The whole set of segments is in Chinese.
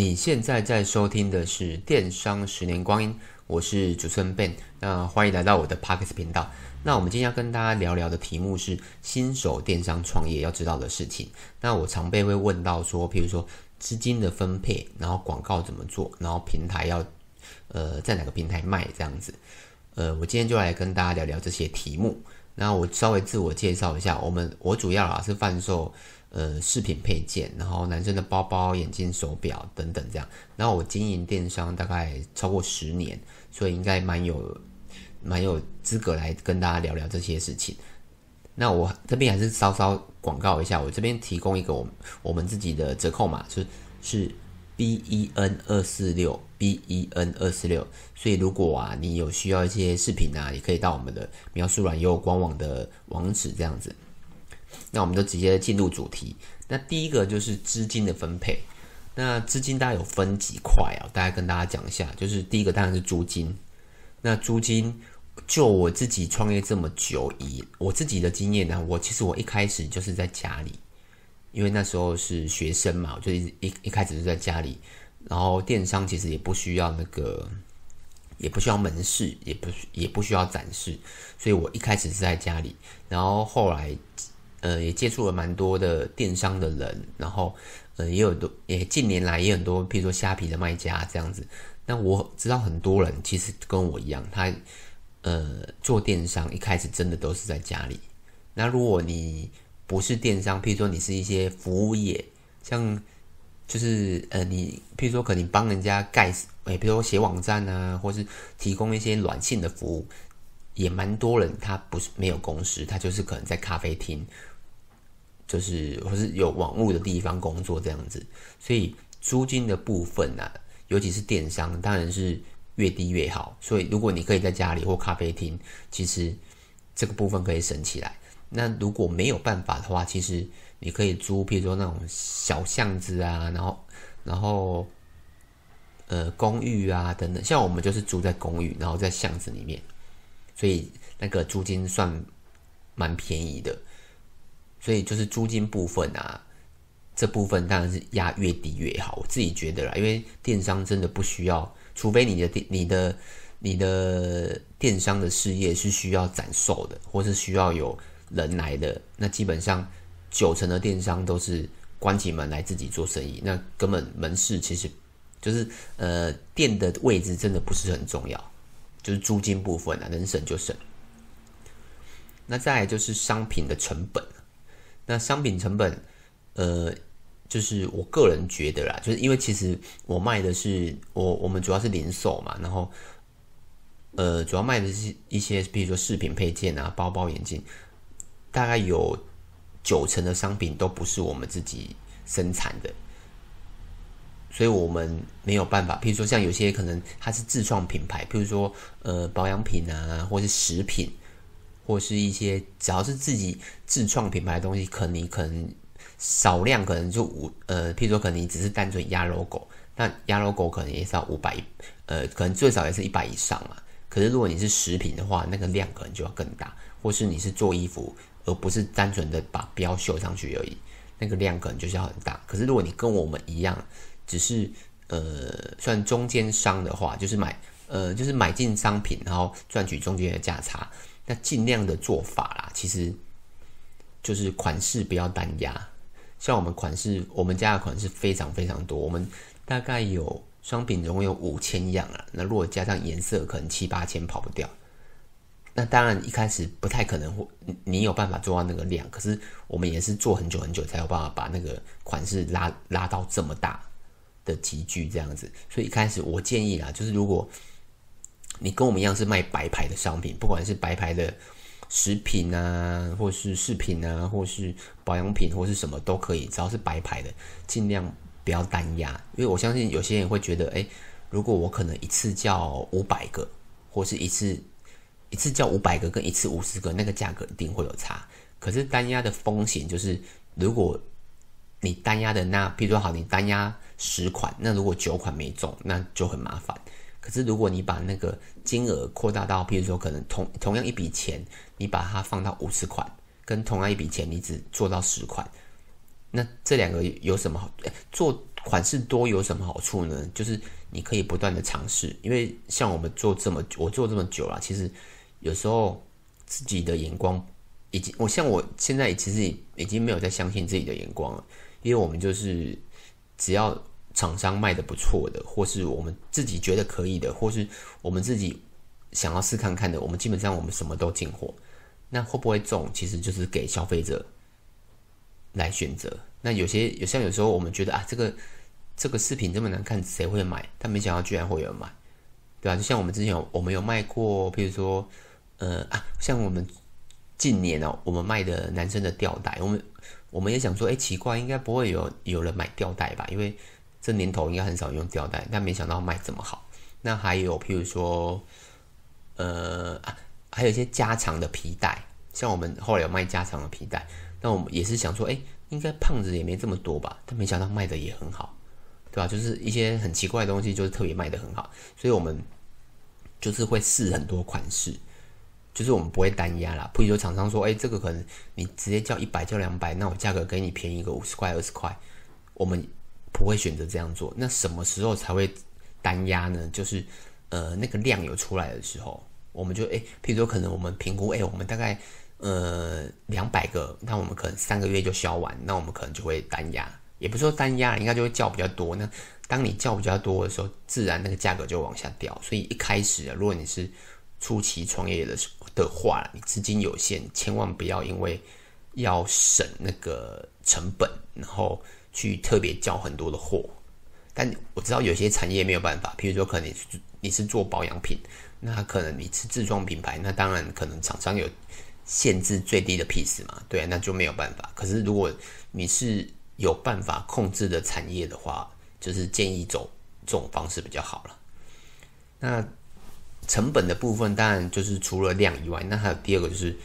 你现在在收听的是《电商十年光阴》，我是主持人 Ben，那欢迎来到我的 Podcast 频道。那我们今天要跟大家聊聊的题目是新手电商创业要知道的事情。那我常被会问到说，譬如说资金的分配，然后广告怎么做，然后平台要呃在哪个平台卖这样子。呃，我今天就来跟大家聊聊这些题目。那我稍微自我介绍一下，我们我主要啊是贩售。呃，饰品配件，然后男生的包包、眼镜、手表等等这样。然后我经营电商大概超过十年，所以应该蛮有蛮有资格来跟大家聊聊这些事情。那我这边还是稍稍广告一下，我这边提供一个我我们自己的折扣码，就是是 B E N 二四六 B E N 二四六。所以如果啊你有需要一些饰品啊，也可以到我们的描述栏有官网的网址这样子。那我们就直接进入主题。那第一个就是资金的分配。那资金大概有分几块啊？大概跟大家讲一下。就是第一个当然是租金。那租金，就我自己创业这么久，以我自己的经验呢，我其实我一开始就是在家里，因为那时候是学生嘛，我就一一一开始就在家里。然后电商其实也不需要那个，也不需要门市，也不也不需要展示，所以我一开始是在家里。然后后来。呃，也接触了蛮多的电商的人，然后，呃，也有多，也近年来也很多，譬如说虾皮的卖家这样子。那我知道很多人其实跟我一样，他呃做电商一开始真的都是在家里。那如果你不是电商，譬如说你是一些服务业，像就是呃你譬如说可能帮人家盖，哎，比如说写网站啊，或是提供一些软性的服务，也蛮多人他不是没有公司，他就是可能在咖啡厅。就是或是有网络的地方工作这样子，所以租金的部分呢、啊，尤其是电商，当然是越低越好。所以如果你可以在家里或咖啡厅，其实这个部分可以省起来。那如果没有办法的话，其实你可以租，譬如说那种小巷子啊，然后然后呃公寓啊等等。像我们就是住在公寓，然后在巷子里面，所以那个租金算蛮便宜的。所以就是租金部分啊，这部分当然是压越低越好，我自己觉得啦，因为电商真的不需要，除非你的电、你的、你的电商的事业是需要展售的，或是需要有人来的，那基本上九成的电商都是关起门来自己做生意，那根本门市其实就是呃店的位置真的不是很重要，就是租金部分啊，能省就省。那再来就是商品的成本。那商品成本，呃，就是我个人觉得啦，就是因为其实我卖的是我我们主要是零售嘛，然后，呃，主要卖的是一些比如说饰品配件啊，包包、眼镜，大概有九成的商品都不是我们自己生产的，所以我们没有办法。譬如说像有些可能它是自创品牌，譬如说呃保养品啊，或是食品。或是一些只要是自己自创品牌的东西，可能你可能少量可能就五呃，譬如说可能你只是单纯压 logo，那压 logo 可能也是要五百，呃，可能最少也是一百以上嘛。可是如果你是食品的话，那个量可能就要更大。或是你是做衣服，而不是单纯的把标绣上去而已，那个量可能就是要很大。可是如果你跟我们一样，只是呃算中间商的话，就是买呃就是买进商品，然后赚取中间的价差。那尽量的做法啦，其实就是款式不要单压。像我们款式，我们家的款式非常非常多，我们大概有商品总共有五千样啊。那如果加上颜色，可能七八千跑不掉。那当然一开始不太可能会，你有办法做到那个量。可是我们也是做很久很久才有办法把那个款式拉拉到这么大的级距这样子。所以一开始我建议啦，就是如果你跟我们一样是卖白牌的商品，不管是白牌的食品啊，或是饰品啊，或是保养品，或是什么都可以，只要是白牌的，尽量不要单压。因为我相信有些人会觉得，诶，如果我可能一次叫五百个，或是一次一次叫五百个，跟一次五十个，那个价格一定会有差。可是单压的风险就是，如果你单压的那，比如说好，你单压十款，那如果九款没中，那就很麻烦。可是，如果你把那个金额扩大到，譬如说，可能同同样一笔钱，你把它放到五十款，跟同样一笔钱，你只做到十款，那这两个有什么好？做款式多有什么好处呢？就是你可以不断的尝试，因为像我们做这么我做这么久了，其实有时候自己的眼光已经，我像我现在其实已经没有再相信自己的眼光了，因为我们就是只要厂商卖的不错的，或是我们自己觉得可以的，或是我们自己想要试看看的，我们基本上我们什么都进货。那会不会中，其实就是给消费者来选择。那有些有像有时候我们觉得啊，这个这个饰品这么难看，谁会买？但没想到居然会有人买，对吧？就像我们之前有我们有卖过，比如说呃啊，像我们近年哦，我们卖的男生的吊带，我们我们也想说，哎，奇怪，应该不会有有人买吊带吧？因为这年头应该很少用吊带，但没想到卖这么好。那还有譬如说呃啊，还有一些加长的皮带，像我们后来有卖加长的皮带，那我们也是想说，哎。应该胖子也没这么多吧，但没想到卖的也很好，对吧？就是一些很奇怪的东西，就是特别卖的很好，所以我们就是会试很多款式，就是我们不会单压啦。譬如说厂商说，哎，这个可能你直接叫一百，叫两百，那我价格给你便宜个五十块、二十块，我们不会选择这样做。那什么时候才会单压呢？就是呃，那个量有出来的时候，我们就哎，譬如说可能我们评估，哎，我们大概。呃，两百个，那我们可能三个月就销完，那我们可能就会单压，也不是说单压，应该就会叫比较多。那当你叫比较多的时候，自然那个价格就往下掉。所以一开始啊，如果你是初期创业的的话，你资金有限，千万不要因为要省那个成本，然后去特别交很多的货。但我知道有些产业没有办法，譬如说可能你是你是做保养品，那可能你是自创品牌，那当然可能厂商有。限制最低的 piece 嘛，对，那就没有办法。可是如果你是有办法控制的产业的话，就是建议走这种方式比较好了。那成本的部分当然就是除了量以外，那还有第二个就是，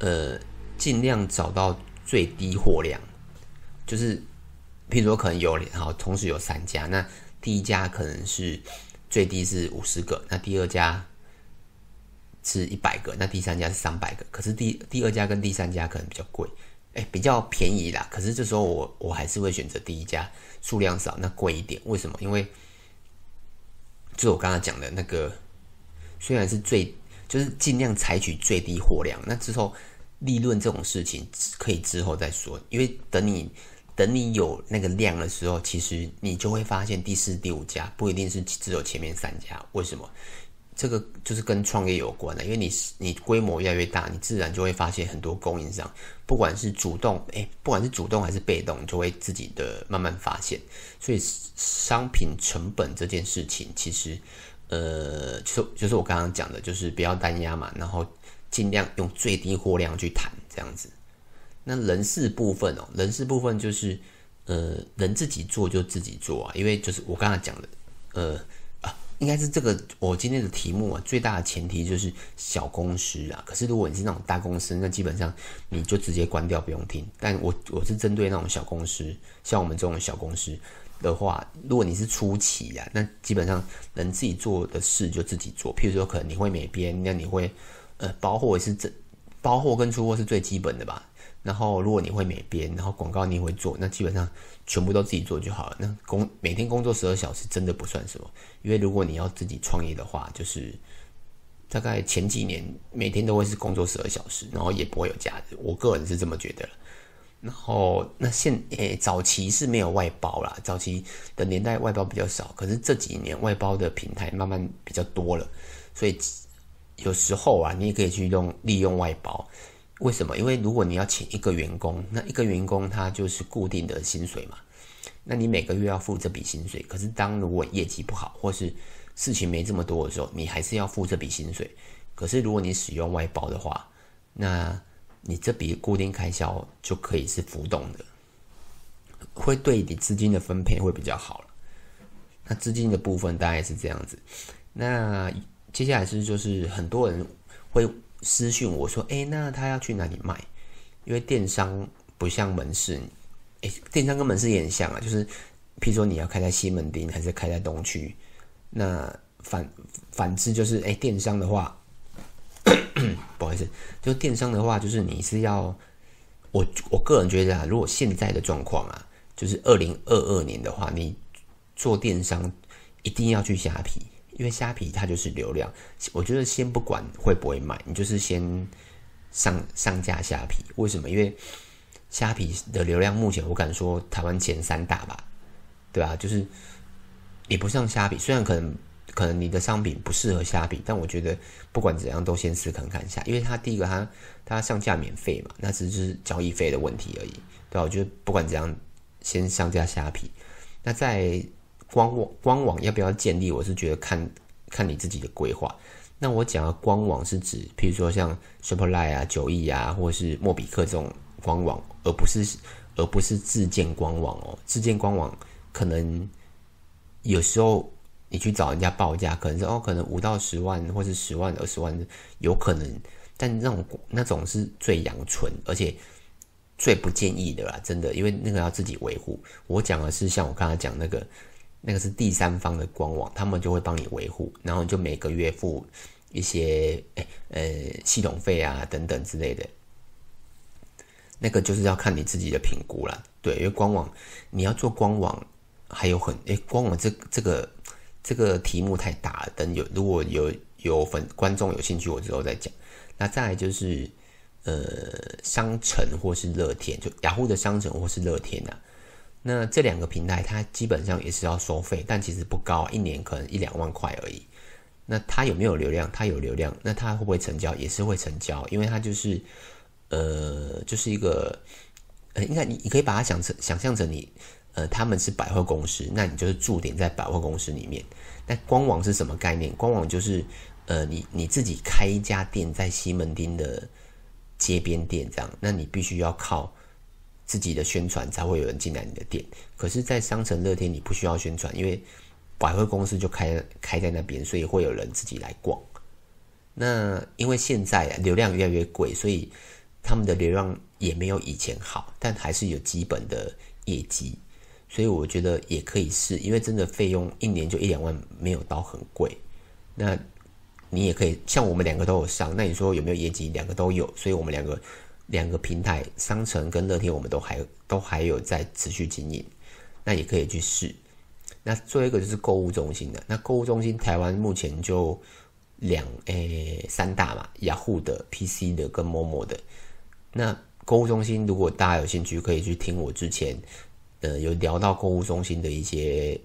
呃，尽量找到最低货量。就是譬如说可能有好，同时有三家，那第一家可能是最低是五十个，那第二家。是一百个，那第三家是三百个，可是第第二家跟第三家可能比较贵，哎，比较便宜啦。可是这时候我我还是会选择第一家，数量少，那贵一点。为什么？因为就我刚刚讲的那个，虽然是最就是尽量采取最低货量，那之后利润这种事情可以之后再说。因为等你等你有那个量的时候，其实你就会发现第四、第五家不一定是只有前面三家。为什么？这个就是跟创业有关的，因为你你规模越来越大，你自然就会发现很多供应商，不管是主动诶，不管是主动还是被动，就会自己的慢慢发现。所以商品成本这件事情，其实呃，就就是我刚刚讲的，就是不要单压嘛，然后尽量用最低货量去谈这样子。那人事部分哦，人事部分就是呃，人自己做就自己做啊，因为就是我刚才讲的呃啊。应该是这个我今天的题目啊，最大的前提就是小公司啊。可是如果你是那种大公司，那基本上你就直接关掉不用听。但我我是针对那种小公司，像我们这种小公司的话，如果你是初期啊，那基本上能自己做的事就自己做。譬如说，可能你会美编，那你会呃包货也是这包货跟出货是最基本的吧。然后，如果你会美编，然后广告你也会做，那基本上全部都自己做就好了。那工每天工作十二小时真的不算什么，因为如果你要自己创业的话，就是大概前几年每天都会是工作十二小时，然后也不会有假日。我个人是这么觉得。然后那现诶早期是没有外包啦，早期的年代外包比较少，可是这几年外包的平台慢慢比较多了，所以有时候啊，你也可以去用利用外包。为什么？因为如果你要请一个员工，那一个员工他就是固定的薪水嘛，那你每个月要付这笔薪水。可是当如果业绩不好，或是事情没这么多的时候，你还是要付这笔薪水。可是如果你使用外包的话，那你这笔固定开销就可以是浮动的，会对你资金的分配会比较好。那资金的部分大概是这样子。那接下来是就是很多人会。私讯我说：“哎，那他要去哪里卖？因为电商不像门市，哎，电商跟门市也很像啊。就是，譬如说你要开在西门町还是开在东区，那反反之就是，哎，电商的话，不好意思，就电商的话，就是你是要我我个人觉得啊，如果现在的状况啊，就是二零二二年的话，你做电商一定要去虾皮，因为虾皮它就是流量。我觉得先不管会不会卖，你就是先上上架虾皮。为什么？因为虾皮的流量目前我敢说台湾前三大吧，对吧？就是也不上虾皮，虽然可能可能你的商品不适合虾皮，但我觉得不管怎样都先试看看一下，因为它第一个它它上架免费嘛，那只是交易费的问题而已，对吧？我觉得不管怎样。先上架虾皮，那在官网官网要不要建立？我是觉得看看你自己的规划。那我讲的官网是指，譬如说像 Shopify 啊、九亿啊，或者是莫比克这种官网，而不是而不是自建官网哦。自建官网可能有时候你去找人家报价，可能是哦，可能五到十万，或是十万、二十万，有可能。但那种那种是最阳春，而且。最不建议的啦，真的，因为那个要自己维护。我讲的是像我刚才讲那个，那个是第三方的官网，他们就会帮你维护，然后你就每个月付一些诶呃系统费啊等等之类的。那个就是要看你自己的评估啦，对，因为官网你要做官网，还有很诶官网这这个这个题目太大了，等有如果有有粉观众有兴趣，我之后再讲。那再来就是。呃，商城或是乐天，就雅虎的商城或是乐天呐、啊。那这两个平台，它基本上也是要收费，但其实不高，一年可能一两万块而已。那它有没有流量？它有流量。那它会不会成交？也是会成交，因为它就是呃，就是一个呃，应该你你可以把它想成想象成你呃，他们是百货公司，那你就是驻点在百货公司里面。那官网是什么概念？官网就是呃，你你自己开一家店在西门町的。街边店这样，那你必须要靠自己的宣传才会有人进来你的店。可是，在商城乐天你不需要宣传，因为百货公司就开开在那边，所以会有人自己来逛。那因为现在流量越来越贵，所以他们的流量也没有以前好，但还是有基本的业绩，所以我觉得也可以试，因为真的费用一年就一两万，没有到很贵。那。你也可以像我们两个都有上，那你说有没有业绩？两个都有，所以我们两个两个平台商城跟乐天，我们都还都还有在持续经营，那也可以去试。那最后一个就是购物中心的，那购物中心台湾目前就两诶、三大嘛，雅虎的、PC 的跟 Momo 的。那购物中心如果大家有兴趣，可以去听我之前呃有聊到购物中心的一些。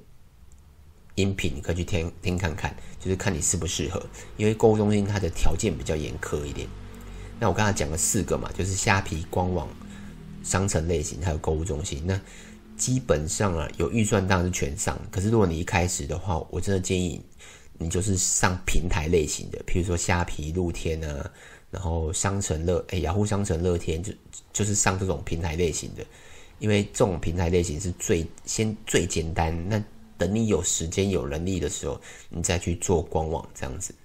音频你可以去听听看看，就是看你适不适合。因为购物中心它的条件比较严苛一点。那我刚才讲了四个嘛，就是虾皮官网、商城类型，还有购物中心。那基本上啊，有预算当然是全上。可是如果你一开始的话，我真的建议你就是上平台类型的，譬如说虾皮、露天啊，然后商城乐哎，雅虎商城乐天就就是上这种平台类型的，因为这种平台类型是最先最简单。那等你有时间、有能力的时候，你再去做官网这样子。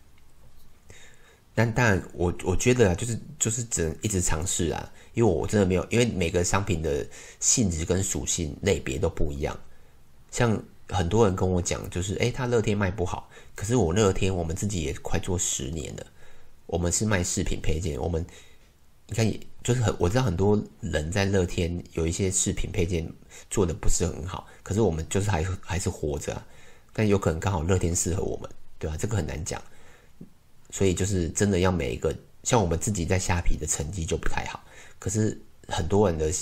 但当然，我我觉得啊，就是就是只能一直尝试啊，因为我真的没有，因为每个商品的性质跟属性类别都不一样。像很多人跟我讲，就是诶，他乐天卖不好，可是我乐天我们自己也快做十年了，我们是卖饰品配件，我们你看。就是很，我知道很多人在乐天有一些饰品配件做的不是很好，可是我们就是还还是活着啊，但有可能刚好乐天适合我们，对吧？这个很难讲，所以就是真的要每一个，像我们自己在虾皮的成绩就不太好，可是很多人的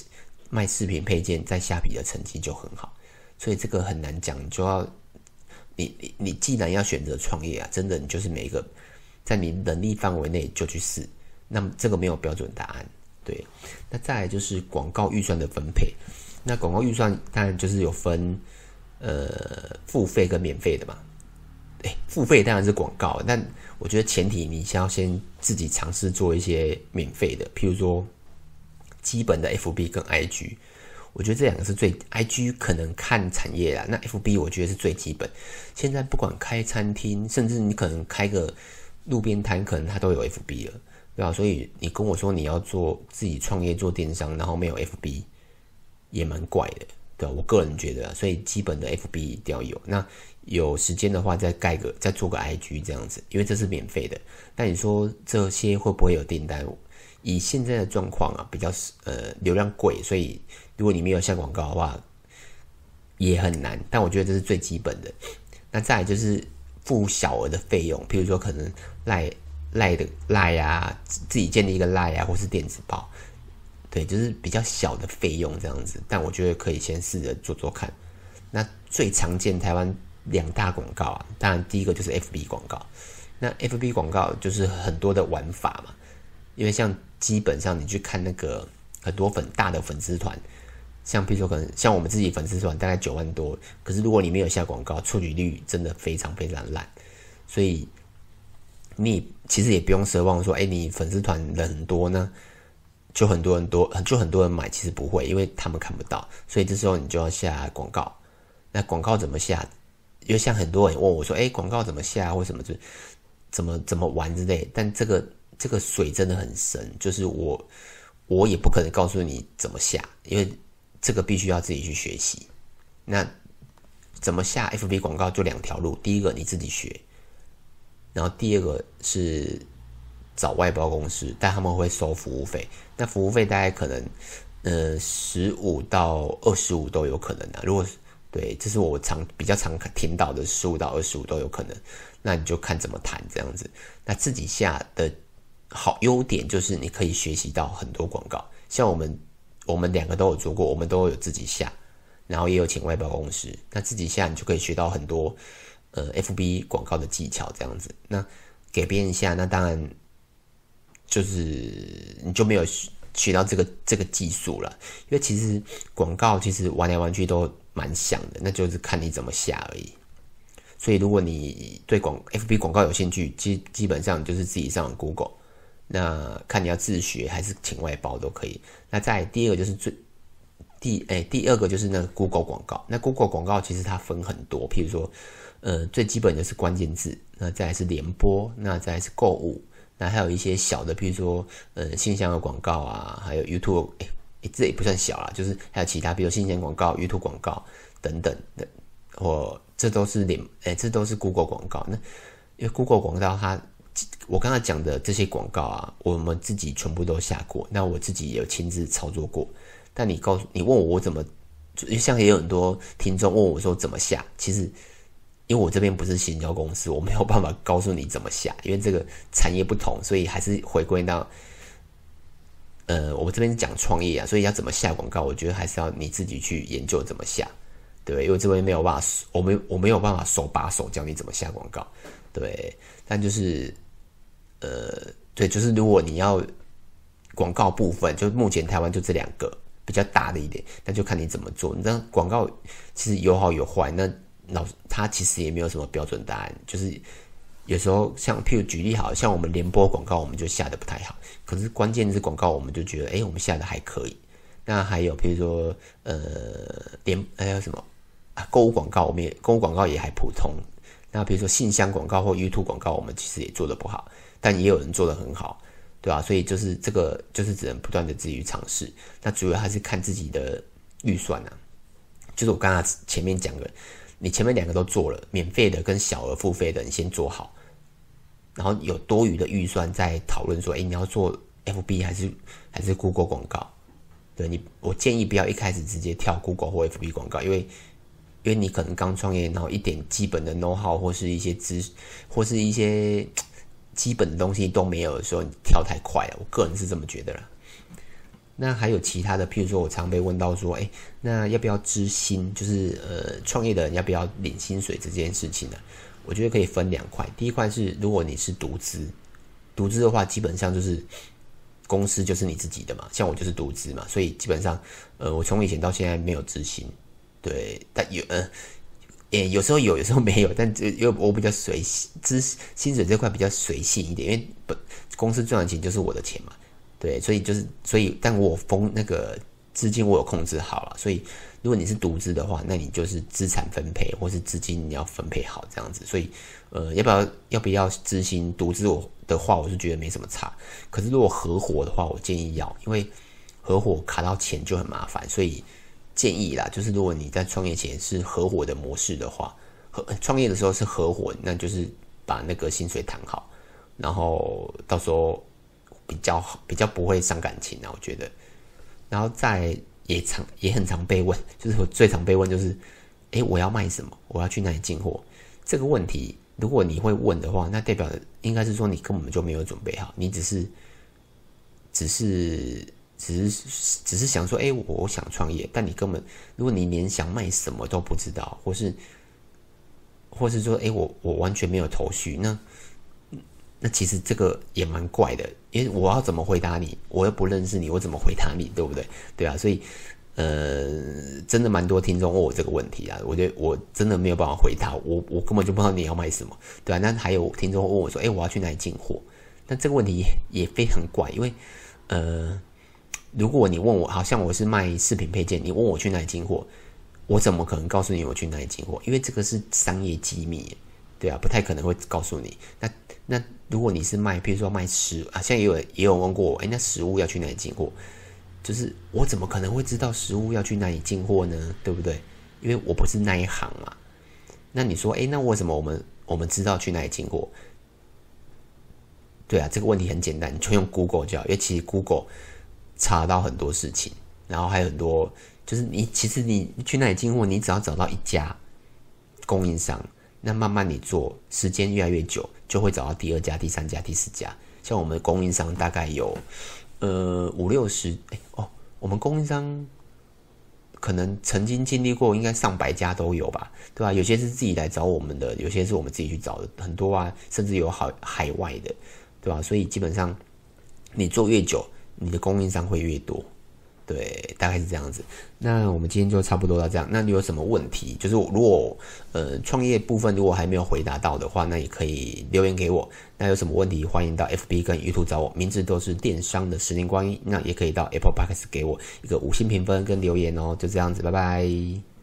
卖饰品配件在虾皮的成绩就很好，所以这个很难讲，你就要你你你既然要选择创业啊，真的你就是每一个在你能力范围内就去试，那么这个没有标准答案。对，那再来就是广告预算的分配。那广告预算当然就是有分，呃，付费跟免费的嘛。哎，付费当然是广告，但我觉得前提你先要先自己尝试做一些免费的，譬如说基本的 FB 跟 IG。我觉得这两个是最，IG 可能看产业啦，那 FB 我觉得是最基本。现在不管开餐厅，甚至你可能开个路边摊，可能它都有 FB 了。对啊，所以你跟我说你要做自己创业做电商，然后没有 FB，也蛮怪的，对，我个人觉得，所以基本的 FB 一定要有。那有时间的话，再盖个，再做个 IG 这样子，因为这是免费的。但你说这些会不会有订单？以现在的状况啊，比较呃流量贵，所以如果你没有下广告的话，也很难，但我觉得这是最基本的。那再就是付小额的费用，譬如说可能赖赖的赖啊，自己建立一个赖啊，或是电子报，对，就是比较小的费用这样子。但我觉得可以先试着做做看。那最常见台湾两大广告啊，当然第一个就是 FB 广告。那 FB 广告就是很多的玩法嘛，因为像基本上你去看那个很多粉大的粉丝团。像比如说，可能像我们自己粉丝团大概九万多，可是如果你没有下广告，触及率真的非常非常烂。所以你其实也不用奢望说，哎，你粉丝团人很多呢，就很多人多，就很多人买，其实不会，因为他们看不到。所以这时候你就要下广告。那广告怎么下？因为像很多人问我说，哎，广告怎么下，或什么就怎么怎么玩之类。但这个这个水真的很深，就是我我也不可能告诉你怎么下，因为。这个必须要自己去学习。那怎么下 FB 广告？就两条路：第一个你自己学，然后第二个是找外包公司，但他们会收服务费。那服务费大概可能呃十五到二十五都有可能的。如果对，这是我常比较常听到的，十五到二十五都有可能。那你就看怎么谈这样子。那自己下的好优点就是你可以学习到很多广告，像我们。我们两个都有做过，我们都有自己下，然后也有请外包公司。那自己下，你就可以学到很多呃 FB 广告的技巧，这样子。那给别人下，那当然就是你就没有学到这个这个技术了。因为其实广告其实玩来玩去都蛮像的，那就是看你怎么下而已。所以如果你对广 FB 广告有兴趣，基基本上就是自己上 Google。那看你要自学还是请外包都可以。那再第二个就是最第诶、第二个就是那个 Google 广告。那 Google 广告其实它分很多，譬如说呃最基本的是关键字，那再来是联播，那再来是购物，那还有一些小的，譬如说呃信箱的广告啊，还有 YouTube 诶、欸欸、这也不算小啦，就是还有其他，比如信箱广告、YouTube 广告等等的，或这都是联诶、欸、这都是 Google 广告。那因为 Google 广告它。我刚才讲的这些广告啊，我们自己全部都下过，那我自己也有亲自操作过。但你告诉你问我我怎么，像也有很多听众问我说怎么下，其实因为我这边不是行销公司，我没有办法告诉你怎么下，因为这个产业不同，所以还是回归到，呃，我们这边讲创业啊，所以要怎么下广告，我觉得还是要你自己去研究怎么下，对，因为这边没有办法，我没我没有办法手把手教你怎么下广告，对，但就是。呃，对，就是如果你要广告部分，就目前台湾就这两个比较大的一点，那就看你怎么做。你知道广告其实有好有坏，那老他其实也没有什么标准答案。就是有时候像譬如举例好，像我们联播广告，我们就下得不太好。可是关键字广告，我们就觉得，哎，我们下得还可以。那还有譬如说，呃，联还有什么啊？购物广告，我们也购物广告也还普通。那比如说信箱广告或 YouTube 广告，我们其实也做得不好。但也有人做得很好，对吧？所以就是这个，就是只能不断的自己尝试。那主要还是看自己的预算啊。就是我刚才前面讲的，你前面两个都做了，免费的跟小额付费的，你先做好，然后有多余的预算再讨论说，哎，你要做 FB 还是还是 Google 广告？对你，我建议不要一开始直接跳 Google 或 FB 广告，因为因为你可能刚创业，然后一点基本的 know how 或是一些知或是一些。基本的东西都没有的时候，你跳太快了。我个人是这么觉得啦。那还有其他的，譬如说我常被问到说，哎，那要不要支薪？就是呃，创业的人要不要领薪水这件事情呢？我觉得可以分两块。第一块是如果你是独资，独资的话，基本上就是公司就是你自己的嘛。像我就是独资嘛，所以基本上，呃，我从以前到现在没有支薪。对，但有呃。欸、有时候有，有时候没有，但这因为我比较随性，资薪水这块比较随性一点，因为本公司赚的钱就是我的钱嘛，对，所以就是所以，但我封那个资金我有控制好了，所以如果你是独资的话，那你就是资产分配或是资金你要分配好这样子，所以呃，要不要要不要资薪独资我的话，我是觉得没什么差，可是如果合伙的话，我建议要，因为合伙卡到钱就很麻烦，所以。建议啦，就是如果你在创业前是合伙的模式的话，合创业的时候是合伙，那就是把那个薪水谈好，然后到时候比较好，比较不会伤感情啊，我觉得。然后再也常也很常被问，就是我最常被问就是哎，我要卖什么？我要去哪里进货？这个问题，如果你会问的话，那代表应该是说你根本就没有准备好，你只是，只是，只是，只是想说，哎，我想创业，但你根本，如果你连想卖什么都不知道，或是，或是说，哎，我我完全没有头绪，那，那其实这个也蛮怪的，因为我要怎么回答你？我又不认识你，我怎么回答你？对不对？对啊，所以。呃，真的蛮多听众问我这个问题啊，我觉得我真的没有办法回答，我我根本就不知道你要卖什么，对啊，那还有听众问我说，哎，我要去哪里进货？那这个问题，也非常怪，因为呃，如果你问我，好像我是卖饰品配件，你问我去哪里进货，我怎么可能告诉你我去哪里进货？因为这个是商业机密，对啊，不太可能会告诉你。那那如果你是卖，比如说卖食啊，现在也有也有问过我，哎，那食物要去哪里进货？就是我怎么可能会知道食物要去哪里进货呢？对不对？因为我不是那一行嘛。那你说，诶，那为什么我们我们知道去哪里进货？对啊，这个问题很简单，你就用 Google 就好。因为其实 Google 查到很多事情，然后还有很多，就是你其实你去哪里进货，你只要找到一家供应商，那慢慢你做，时间越来越久，就会找到第二家、第三家、第四家。像我们的供应商大概有。呃，五六十哎哦，我们供应商可能曾经经历过，应该上百家都有吧，对吧？有些是自己来找我们的，有些是我们自己去找的，很多啊，甚至有海海外的，对吧？所以基本上你做越久，你的供应商会越多。对，大概是这样子。那我们今天就差不多到这样。那你有什么问题？就是如果呃创业部分如果还没有回答到的话，那也可以留言给我。那有什么问题，欢迎到 FB 跟 YouTube 找我，名字都是电商的十年光阴。那也可以到 Apple Podcast 给我一个五星评分跟留言哦。就这样子，拜拜。